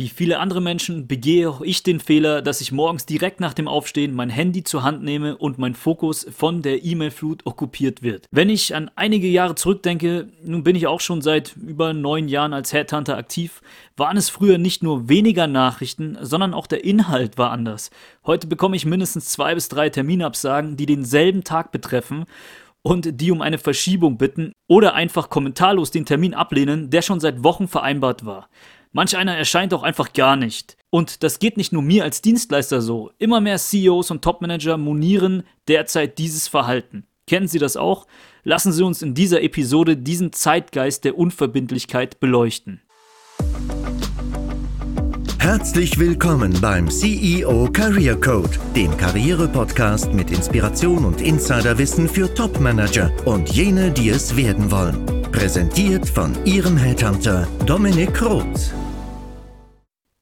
Wie viele andere Menschen begehe auch ich den Fehler, dass ich morgens direkt nach dem Aufstehen mein Handy zur Hand nehme und mein Fokus von der E-Mail-Flut okkupiert wird. Wenn ich an einige Jahre zurückdenke, nun bin ich auch schon seit über neun Jahren als Headhunter aktiv, waren es früher nicht nur weniger Nachrichten, sondern auch der Inhalt war anders. Heute bekomme ich mindestens zwei bis drei Terminabsagen, die denselben Tag betreffen und die um eine Verschiebung bitten oder einfach kommentarlos den Termin ablehnen, der schon seit Wochen vereinbart war. Manch einer erscheint auch einfach gar nicht. Und das geht nicht nur mir als Dienstleister so. Immer mehr CEOs und Topmanager monieren derzeit dieses Verhalten. Kennen Sie das auch? Lassen Sie uns in dieser Episode diesen Zeitgeist der Unverbindlichkeit beleuchten. Herzlich willkommen beim CEO Career Code, dem Karriere-Podcast mit Inspiration und Insiderwissen für Topmanager und jene, die es werden wollen. Präsentiert von Ihrem Headhunter Dominik Roth.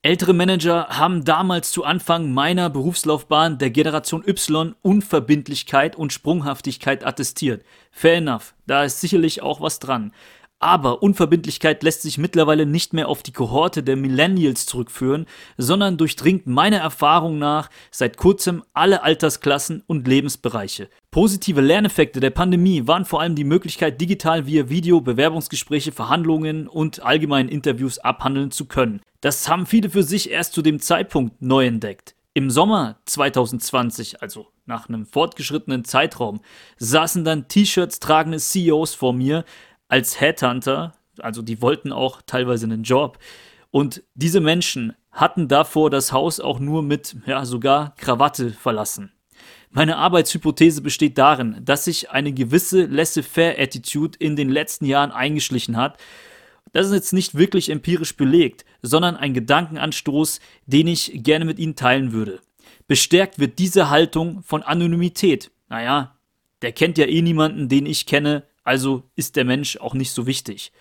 Ältere Manager haben damals zu Anfang meiner Berufslaufbahn der Generation Y Unverbindlichkeit und Sprunghaftigkeit attestiert. Fair enough, da ist sicherlich auch was dran. Aber Unverbindlichkeit lässt sich mittlerweile nicht mehr auf die Kohorte der Millennials zurückführen, sondern durchdringt meiner Erfahrung nach seit kurzem alle Altersklassen und Lebensbereiche. Positive Lerneffekte der Pandemie waren vor allem die Möglichkeit, digital via Video Bewerbungsgespräche, Verhandlungen und allgemeinen Interviews abhandeln zu können. Das haben viele für sich erst zu dem Zeitpunkt neu entdeckt. Im Sommer 2020, also nach einem fortgeschrittenen Zeitraum, saßen dann T-Shirts tragende CEOs vor mir, als Headhunter, also die wollten auch teilweise einen Job. Und diese Menschen hatten davor das Haus auch nur mit, ja, sogar Krawatte verlassen. Meine Arbeitshypothese besteht darin, dass sich eine gewisse Laissez-faire-Attitude in den letzten Jahren eingeschlichen hat. Das ist jetzt nicht wirklich empirisch belegt, sondern ein Gedankenanstoß, den ich gerne mit Ihnen teilen würde. Bestärkt wird diese Haltung von Anonymität. Naja, der kennt ja eh niemanden, den ich kenne, also ist der Mensch auch nicht so wichtig.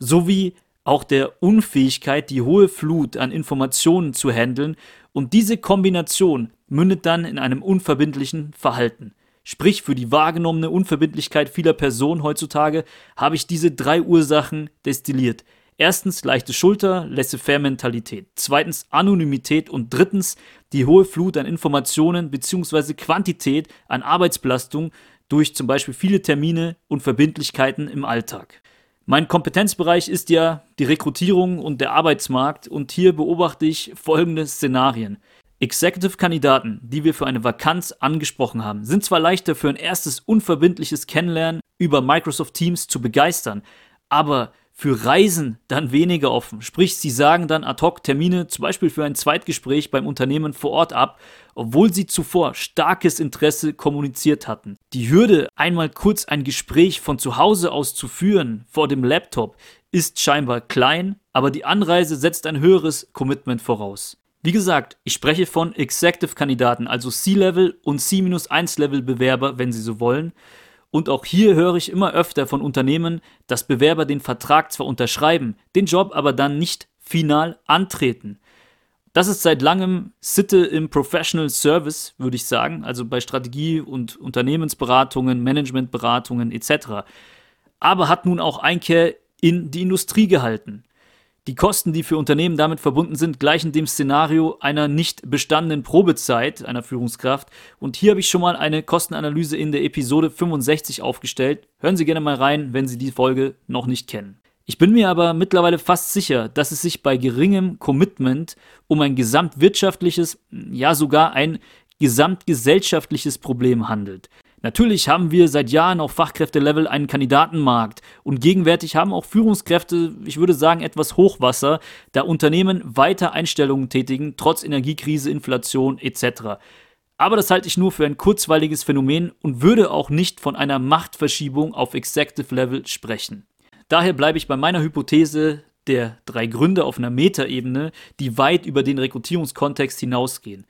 Sowie auch der Unfähigkeit, die hohe Flut an Informationen zu handeln und diese Kombination mündet dann in einem unverbindlichen Verhalten. Sprich, für die wahrgenommene Unverbindlichkeit vieler Personen heutzutage habe ich diese drei Ursachen destilliert. Erstens leichte Schulter, Laissez-faire-Mentalität. Zweitens Anonymität und drittens die hohe Flut an Informationen bzw. Quantität an Arbeitsbelastung durch zum Beispiel viele Termine und Verbindlichkeiten im Alltag. Mein Kompetenzbereich ist ja die Rekrutierung und der Arbeitsmarkt und hier beobachte ich folgende Szenarien. Executive-Kandidaten, die wir für eine Vakanz angesprochen haben, sind zwar leichter für ein erstes unverbindliches Kennenlernen über Microsoft Teams zu begeistern, aber für Reisen dann weniger offen. Sprich, sie sagen dann ad hoc Termine, zum Beispiel für ein Zweitgespräch beim Unternehmen vor Ort ab, obwohl sie zuvor starkes Interesse kommuniziert hatten. Die Hürde, einmal kurz ein Gespräch von zu Hause aus zu führen vor dem Laptop, ist scheinbar klein, aber die Anreise setzt ein höheres Commitment voraus. Wie gesagt, ich spreche von Executive-Kandidaten, also C-Level und C-1-Level-Bewerber, wenn Sie so wollen. Und auch hier höre ich immer öfter von Unternehmen, dass Bewerber den Vertrag zwar unterschreiben, den Job aber dann nicht final antreten. Das ist seit langem Sitte im Professional Service, würde ich sagen, also bei Strategie- und Unternehmensberatungen, Managementberatungen etc. Aber hat nun auch Einkehr in die Industrie gehalten. Die Kosten, die für Unternehmen damit verbunden sind, gleichen dem Szenario einer nicht bestandenen Probezeit einer Führungskraft. Und hier habe ich schon mal eine Kostenanalyse in der Episode 65 aufgestellt. Hören Sie gerne mal rein, wenn Sie die Folge noch nicht kennen. Ich bin mir aber mittlerweile fast sicher, dass es sich bei geringem Commitment um ein gesamtwirtschaftliches, ja sogar ein gesamtgesellschaftliches Problem handelt. Natürlich haben wir seit Jahren auf Fachkräftelevel einen Kandidatenmarkt und gegenwärtig haben auch Führungskräfte, ich würde sagen, etwas Hochwasser, da Unternehmen weiter Einstellungen tätigen, trotz Energiekrise, Inflation etc. Aber das halte ich nur für ein kurzweiliges Phänomen und würde auch nicht von einer Machtverschiebung auf Executive Level sprechen. Daher bleibe ich bei meiner Hypothese der drei Gründe auf einer Metaebene, die weit über den Rekrutierungskontext hinausgehen.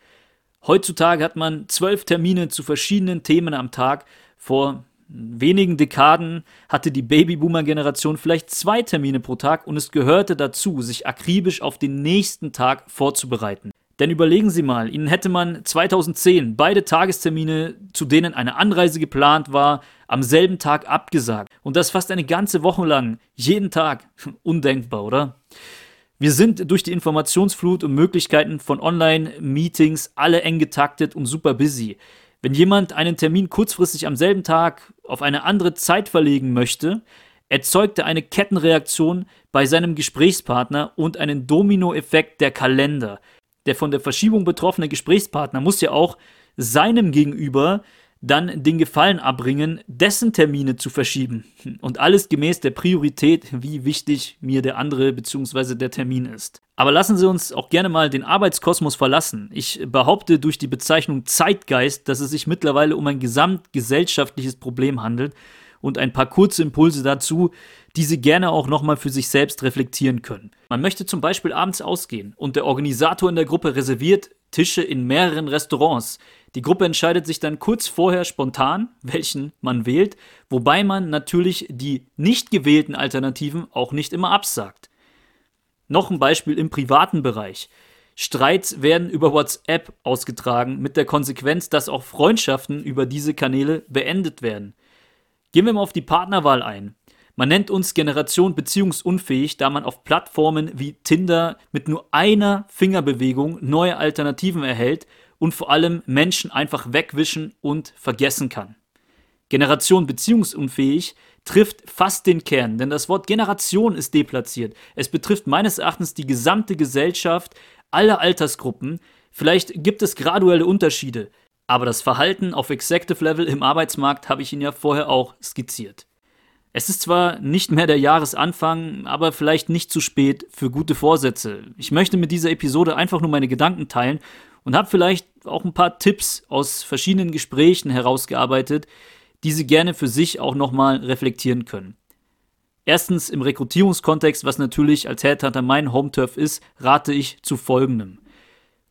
Heutzutage hat man zwölf Termine zu verschiedenen Themen am Tag. Vor wenigen Dekaden hatte die Babyboomer-Generation vielleicht zwei Termine pro Tag und es gehörte dazu, sich akribisch auf den nächsten Tag vorzubereiten. Denn überlegen Sie mal, Ihnen hätte man 2010 beide Tagestermine, zu denen eine Anreise geplant war, am selben Tag abgesagt. Und das fast eine ganze Woche lang, jeden Tag. Undenkbar, oder? Wir sind durch die Informationsflut und Möglichkeiten von Online-Meetings alle eng getaktet und super busy. Wenn jemand einen Termin kurzfristig am selben Tag auf eine andere Zeit verlegen möchte, erzeugt er eine Kettenreaktion bei seinem Gesprächspartner und einen Dominoeffekt der Kalender. Der von der Verschiebung betroffene Gesprächspartner muss ja auch seinem Gegenüber dann den Gefallen abbringen, dessen Termine zu verschieben. Und alles gemäß der Priorität, wie wichtig mir der andere bzw. der Termin ist. Aber lassen Sie uns auch gerne mal den Arbeitskosmos verlassen. Ich behaupte durch die Bezeichnung Zeitgeist, dass es sich mittlerweile um ein gesamtgesellschaftliches Problem handelt und ein paar kurze Impulse dazu, die Sie gerne auch nochmal für sich selbst reflektieren können. Man möchte zum Beispiel abends ausgehen und der Organisator in der Gruppe reserviert Tische in mehreren Restaurants. Die Gruppe entscheidet sich dann kurz vorher spontan, welchen man wählt, wobei man natürlich die nicht gewählten Alternativen auch nicht immer absagt. Noch ein Beispiel im privaten Bereich. Streits werden über WhatsApp ausgetragen, mit der Konsequenz, dass auch Freundschaften über diese Kanäle beendet werden. Gehen wir mal auf die Partnerwahl ein. Man nennt uns Generation beziehungsunfähig, da man auf Plattformen wie Tinder mit nur einer Fingerbewegung neue Alternativen erhält und vor allem Menschen einfach wegwischen und vergessen kann. Generation beziehungsunfähig trifft fast den Kern, denn das Wort Generation ist deplatziert. Es betrifft meines Erachtens die gesamte Gesellschaft, alle Altersgruppen. Vielleicht gibt es graduelle Unterschiede, aber das Verhalten auf Executive Level im Arbeitsmarkt habe ich Ihnen ja vorher auch skizziert. Es ist zwar nicht mehr der Jahresanfang, aber vielleicht nicht zu spät für gute Vorsätze. Ich möchte mit dieser Episode einfach nur meine Gedanken teilen und habe vielleicht auch ein paar Tipps aus verschiedenen Gesprächen herausgearbeitet, die Sie gerne für sich auch nochmal reflektieren können. Erstens im Rekrutierungskontext, was natürlich als Headhunter mein Home-Turf ist, rate ich zu folgendem.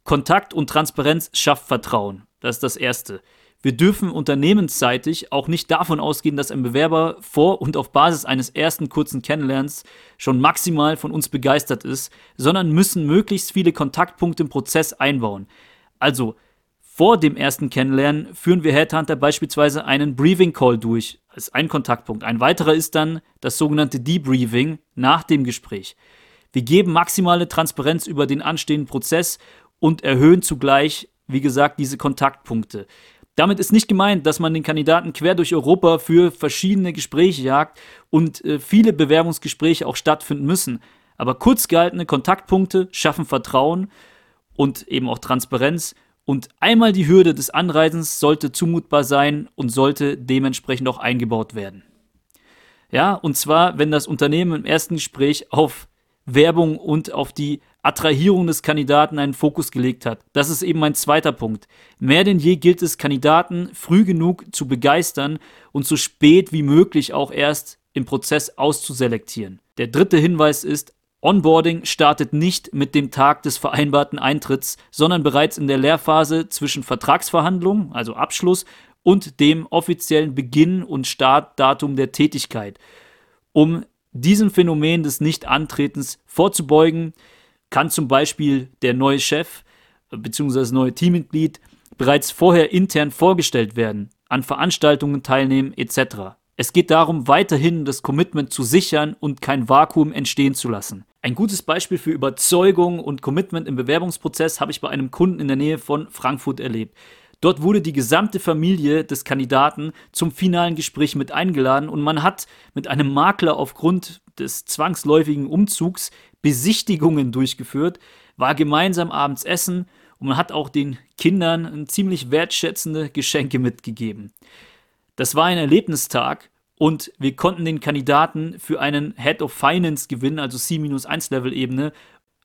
Kontakt und Transparenz schafft Vertrauen. Das ist das Erste. Wir dürfen unternehmensseitig auch nicht davon ausgehen, dass ein Bewerber vor und auf Basis eines ersten kurzen Kennenlernens schon maximal von uns begeistert ist, sondern müssen möglichst viele Kontaktpunkte im Prozess einbauen. Also vor dem ersten Kennenlernen führen wir Headhunter beispielsweise einen Briefing Call durch, als ein Kontaktpunkt. Ein weiterer ist dann das sogenannte Debriefing nach dem Gespräch. Wir geben maximale Transparenz über den anstehenden Prozess und erhöhen zugleich, wie gesagt, diese Kontaktpunkte. Damit ist nicht gemeint, dass man den Kandidaten quer durch Europa für verschiedene Gespräche jagt und äh, viele Bewerbungsgespräche auch stattfinden müssen. Aber kurz gehaltene Kontaktpunkte schaffen Vertrauen und eben auch Transparenz. Und einmal die Hürde des Anreisens sollte zumutbar sein und sollte dementsprechend auch eingebaut werden. Ja, und zwar, wenn das Unternehmen im ersten Gespräch auf Werbung und auf die Attrahierung des Kandidaten einen Fokus gelegt hat. Das ist eben mein zweiter Punkt. Mehr denn je gilt es, Kandidaten früh genug zu begeistern und so spät wie möglich auch erst im Prozess auszuselektieren. Der dritte Hinweis ist, Onboarding startet nicht mit dem Tag des vereinbarten Eintritts, sondern bereits in der Lehrphase zwischen Vertragsverhandlungen, also Abschluss, und dem offiziellen Beginn und Startdatum der Tätigkeit. Um diesem Phänomen des Nichtantretens vorzubeugen, kann zum Beispiel der neue Chef bzw. das neue Teammitglied bereits vorher intern vorgestellt werden, an Veranstaltungen teilnehmen etc. Es geht darum, weiterhin das Commitment zu sichern und kein Vakuum entstehen zu lassen. Ein gutes Beispiel für Überzeugung und Commitment im Bewerbungsprozess habe ich bei einem Kunden in der Nähe von Frankfurt erlebt. Dort wurde die gesamte Familie des Kandidaten zum finalen Gespräch mit eingeladen und man hat mit einem Makler aufgrund des zwangsläufigen Umzugs Besichtigungen durchgeführt, war gemeinsam abends essen und man hat auch den Kindern ziemlich wertschätzende Geschenke mitgegeben. Das war ein Erlebnistag und wir konnten den Kandidaten für einen Head of Finance gewinnen, also C-1-Level-Ebene,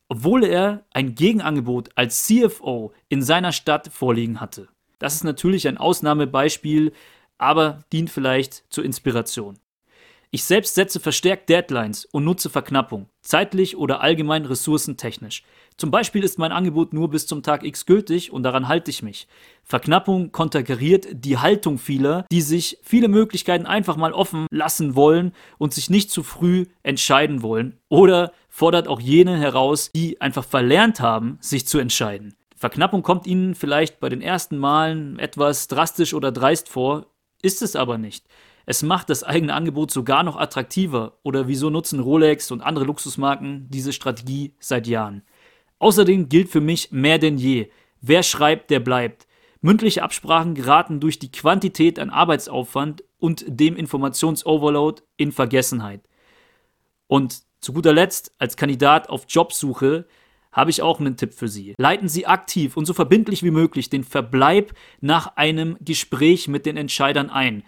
obwohl er ein Gegenangebot als CFO in seiner Stadt vorliegen hatte. Das ist natürlich ein Ausnahmebeispiel, aber dient vielleicht zur Inspiration. Ich selbst setze verstärkt Deadlines und nutze Verknappung, zeitlich oder allgemein ressourcentechnisch. Zum Beispiel ist mein Angebot nur bis zum Tag X gültig und daran halte ich mich. Verknappung konterkariert die Haltung vieler, die sich viele Möglichkeiten einfach mal offen lassen wollen und sich nicht zu früh entscheiden wollen. Oder fordert auch jene heraus, die einfach verlernt haben, sich zu entscheiden. Verknappung kommt Ihnen vielleicht bei den ersten Malen etwas drastisch oder dreist vor, ist es aber nicht. Es macht das eigene Angebot sogar noch attraktiver. Oder wieso nutzen Rolex und andere Luxusmarken diese Strategie seit Jahren? Außerdem gilt für mich mehr denn je, wer schreibt, der bleibt. Mündliche Absprachen geraten durch die Quantität an Arbeitsaufwand und dem Informationsoverload in Vergessenheit. Und zu guter Letzt, als Kandidat auf Jobsuche, habe ich auch einen Tipp für Sie. Leiten Sie aktiv und so verbindlich wie möglich den Verbleib nach einem Gespräch mit den Entscheidern ein.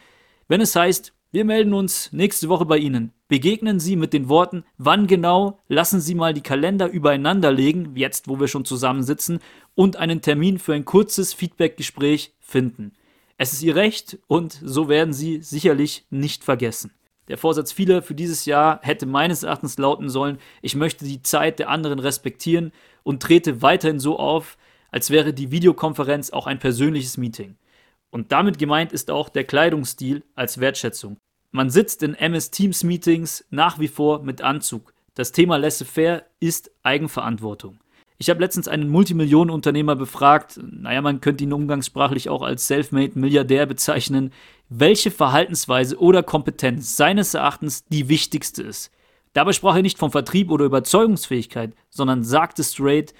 Wenn es heißt, wir melden uns nächste Woche bei Ihnen, begegnen Sie mit den Worten, wann genau, lassen Sie mal die Kalender übereinander legen, jetzt wo wir schon zusammensitzen, und einen Termin für ein kurzes Feedbackgespräch finden. Es ist Ihr Recht und so werden Sie sicherlich nicht vergessen. Der Vorsatz vieler für dieses Jahr hätte meines Erachtens lauten sollen, ich möchte die Zeit der anderen respektieren und trete weiterhin so auf, als wäre die Videokonferenz auch ein persönliches Meeting. Und damit gemeint ist auch der Kleidungsstil als Wertschätzung. Man sitzt in MS Teams Meetings nach wie vor mit Anzug. Das Thema Laissez-faire ist Eigenverantwortung. Ich habe letztens einen Multimillionenunternehmer befragt, naja, man könnte ihn umgangssprachlich auch als Selfmade Milliardär bezeichnen, welche Verhaltensweise oder Kompetenz seines Erachtens die wichtigste ist. Dabei sprach er nicht vom Vertrieb oder Überzeugungsfähigkeit, sondern sagte straight,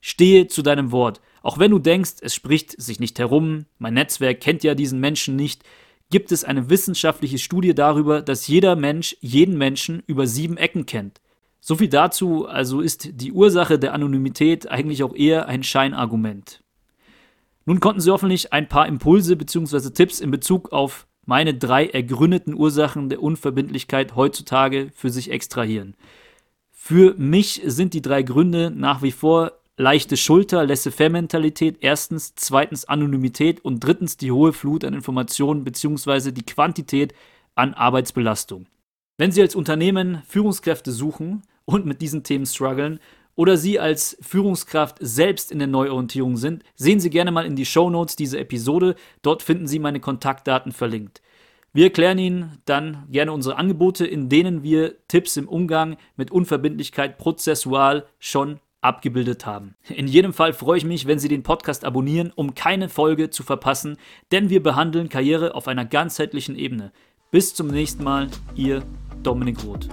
stehe zu deinem Wort. Auch wenn du denkst, es spricht sich nicht herum, mein Netzwerk kennt ja diesen Menschen nicht, gibt es eine wissenschaftliche Studie darüber, dass jeder Mensch jeden Menschen über sieben Ecken kennt. So viel dazu, also ist die Ursache der Anonymität eigentlich auch eher ein Scheinargument. Nun konnten Sie hoffentlich ein paar Impulse bzw. Tipps in Bezug auf meine drei ergründeten Ursachen der Unverbindlichkeit heutzutage für sich extrahieren. Für mich sind die drei Gründe nach wie vor leichte Schulter, Laissez-faire-Mentalität, erstens, zweitens Anonymität und drittens die hohe Flut an Informationen bzw. die Quantität an Arbeitsbelastung. Wenn Sie als Unternehmen Führungskräfte suchen und mit diesen Themen strugglen oder Sie als Führungskraft selbst in der Neuorientierung sind, sehen Sie gerne mal in die Show Notes dieser Episode. Dort finden Sie meine Kontaktdaten verlinkt. Wir erklären Ihnen dann gerne unsere Angebote, in denen wir Tipps im Umgang mit Unverbindlichkeit prozessual schon abgebildet haben. In jedem Fall freue ich mich, wenn Sie den Podcast abonnieren, um keine Folge zu verpassen, denn wir behandeln Karriere auf einer ganzheitlichen Ebene. Bis zum nächsten Mal, Ihr Dominik Roth.